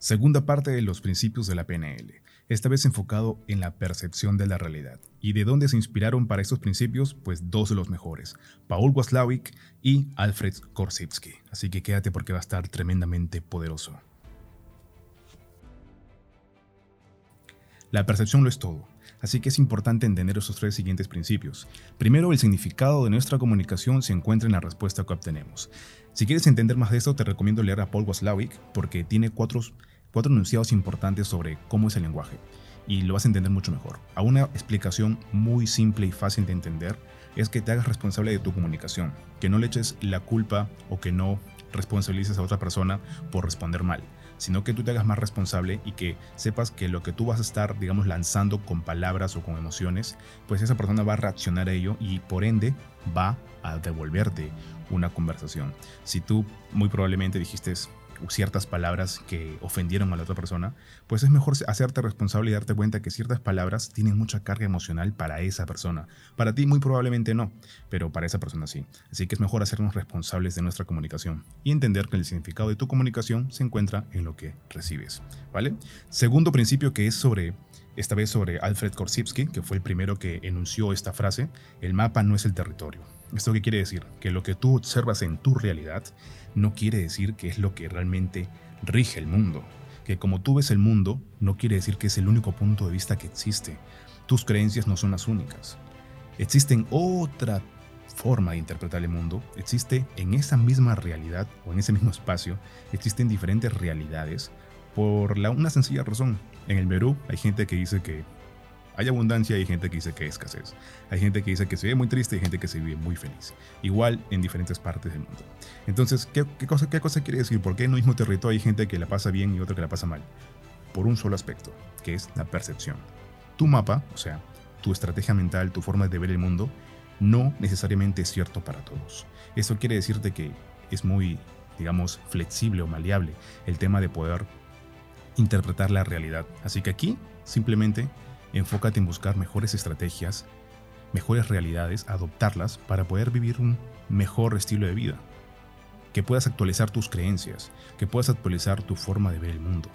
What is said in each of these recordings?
Segunda parte de los principios de la PNL, esta vez enfocado en la percepción de la realidad. ¿Y de dónde se inspiraron para estos principios? Pues dos de los mejores, Paul Waslawik y Alfred Korsivsky. Así que quédate porque va a estar tremendamente poderoso. La percepción lo es todo, así que es importante entender esos tres siguientes principios. Primero, el significado de nuestra comunicación se encuentra en la respuesta que obtenemos. Si quieres entender más de esto, te recomiendo leer a Paul Waslawik porque tiene cuatro cuatro enunciados importantes sobre cómo es el lenguaje y lo vas a entender mucho mejor. A una explicación muy simple y fácil de entender es que te hagas responsable de tu comunicación, que no le eches la culpa o que no responsabilices a otra persona por responder mal, sino que tú te hagas más responsable y que sepas que lo que tú vas a estar, digamos, lanzando con palabras o con emociones, pues esa persona va a reaccionar a ello y por ende va a devolverte una conversación. Si tú muy probablemente dijiste ciertas palabras que ofendieron a la otra persona, pues es mejor hacerte responsable y darte cuenta que ciertas palabras tienen mucha carga emocional para esa persona. Para ti muy probablemente no, pero para esa persona sí. Así que es mejor hacernos responsables de nuestra comunicación y entender que el significado de tu comunicación se encuentra en lo que recibes. ¿Vale? Segundo principio que es sobre esta vez sobre Alfred Korsivsky, que fue el primero que enunció esta frase, el mapa no es el territorio. ¿Esto qué quiere decir? Que lo que tú observas en tu realidad no quiere decir que es lo que realmente rige el mundo. Que como tú ves el mundo, no quiere decir que es el único punto de vista que existe. Tus creencias no son las únicas. Existen otra forma de interpretar el mundo, existe en esa misma realidad o en ese mismo espacio, existen diferentes realidades por la, una sencilla razón. En el Perú hay gente que dice que hay abundancia y hay gente que dice que hay escasez. Hay gente que dice que se vive muy triste y gente que se vive muy feliz. Igual en diferentes partes del mundo. Entonces, ¿qué, cosa, qué cosa quiere decir? ¿Por qué en un mismo territorio hay gente que la pasa bien y otra que la pasa mal? Por un solo aspecto, que es la percepción. Tu mapa, o sea, tu estrategia mental, tu forma de ver el mundo, no necesariamente es cierto para todos. Eso quiere decirte que es muy, digamos, flexible o maleable el tema de poder interpretar la realidad. Así que aquí simplemente Enfócate en buscar mejores estrategias, mejores realidades, adoptarlas para poder vivir un mejor estilo de vida. Que puedas actualizar tus creencias, que puedas actualizar tu forma de ver el mundo.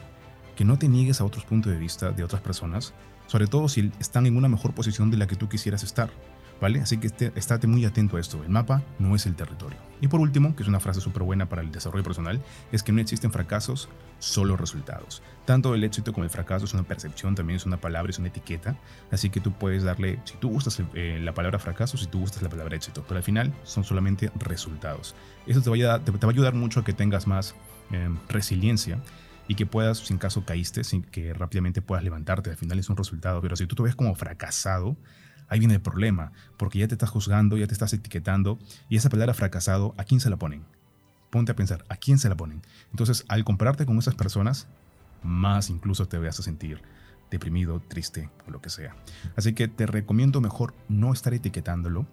Que no te niegues a otros puntos de vista de otras personas, sobre todo si están en una mejor posición de la que tú quisieras estar. ¿Vale? Así que este, estate muy atento a esto. El mapa no es el territorio. Y por último, que es una frase súper buena para el desarrollo personal, es que no existen fracasos, solo resultados. Tanto el éxito como el fracaso es una percepción, también es una palabra, es una etiqueta. Así que tú puedes darle, si tú gustas eh, la palabra fracaso, si tú gustas la palabra éxito, pero al final son solamente resultados. Eso te va a, ayudar mucho a que tengas más em, resiliencia y que puedas, sin caso caíste, sin que rápidamente puedas levantarte. Al final es un resultado, pero si tú te ves como fracasado, ahí viene el problema, porque ya te estás juzgando, ya te estás etiquetando, y esa palabra fracasado, ¿a quién se la ponen? Ponte a pensar, ¿a quién se la ponen? Entonces, al compararte con esas personas, más incluso te vas a sentir deprimido, triste o lo que sea. Así que te recomiendo mejor no estar etiquetándolo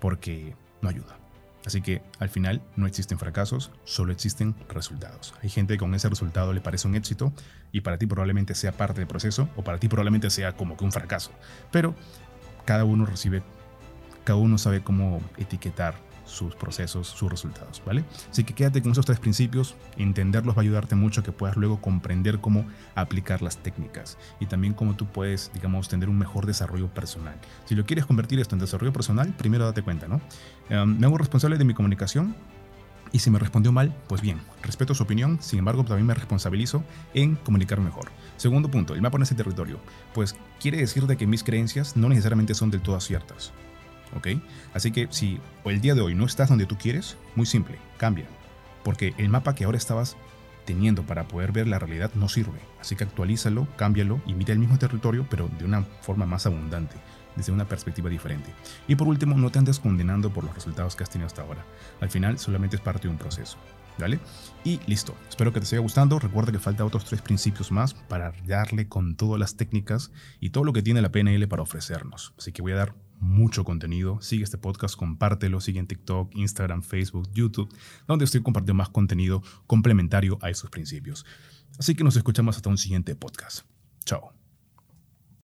porque no ayuda. Así que al final no existen fracasos, solo existen resultados. Hay gente que con ese resultado le parece un éxito y para ti probablemente sea parte del proceso o para ti probablemente sea como que un fracaso. Pero cada uno recibe, cada uno sabe cómo etiquetar sus procesos, sus resultados, ¿vale? Así que quédate con esos tres principios, entenderlos va a ayudarte mucho a que puedas luego comprender cómo aplicar las técnicas y también cómo tú puedes, digamos, tener un mejor desarrollo personal. Si lo quieres convertir esto en desarrollo personal, primero date cuenta, ¿no? Em, me hago responsable de mi comunicación, y si me respondió mal, pues bien, respeto su opinión, sin embargo también me responsabilizo en comunicar mejor. Segundo punto, el mapa en ese territorio. Pues quiere decir de que mis creencias no necesariamente son del todo ciertas. ¿Ok? Así que si el día de hoy no estás donde tú quieres, muy simple, cambia. Porque el mapa que ahora estabas teniendo para poder ver la realidad no sirve. Así que actualízalo, cámbialo y mira el mismo territorio, pero de una forma más abundante desde una perspectiva diferente. Y por último, no te andes condenando por los resultados que has tenido hasta ahora. Al final, solamente es parte de un proceso. ¿Vale? Y listo. Espero que te siga gustando. Recuerda que falta otros tres principios más para darle con todas las técnicas y todo lo que tiene la PNL para ofrecernos. Así que voy a dar mucho contenido. Sigue este podcast, compártelo, sigue en TikTok, Instagram, Facebook, YouTube, donde estoy compartiendo más contenido complementario a esos principios. Así que nos escuchamos hasta un siguiente podcast. Chao.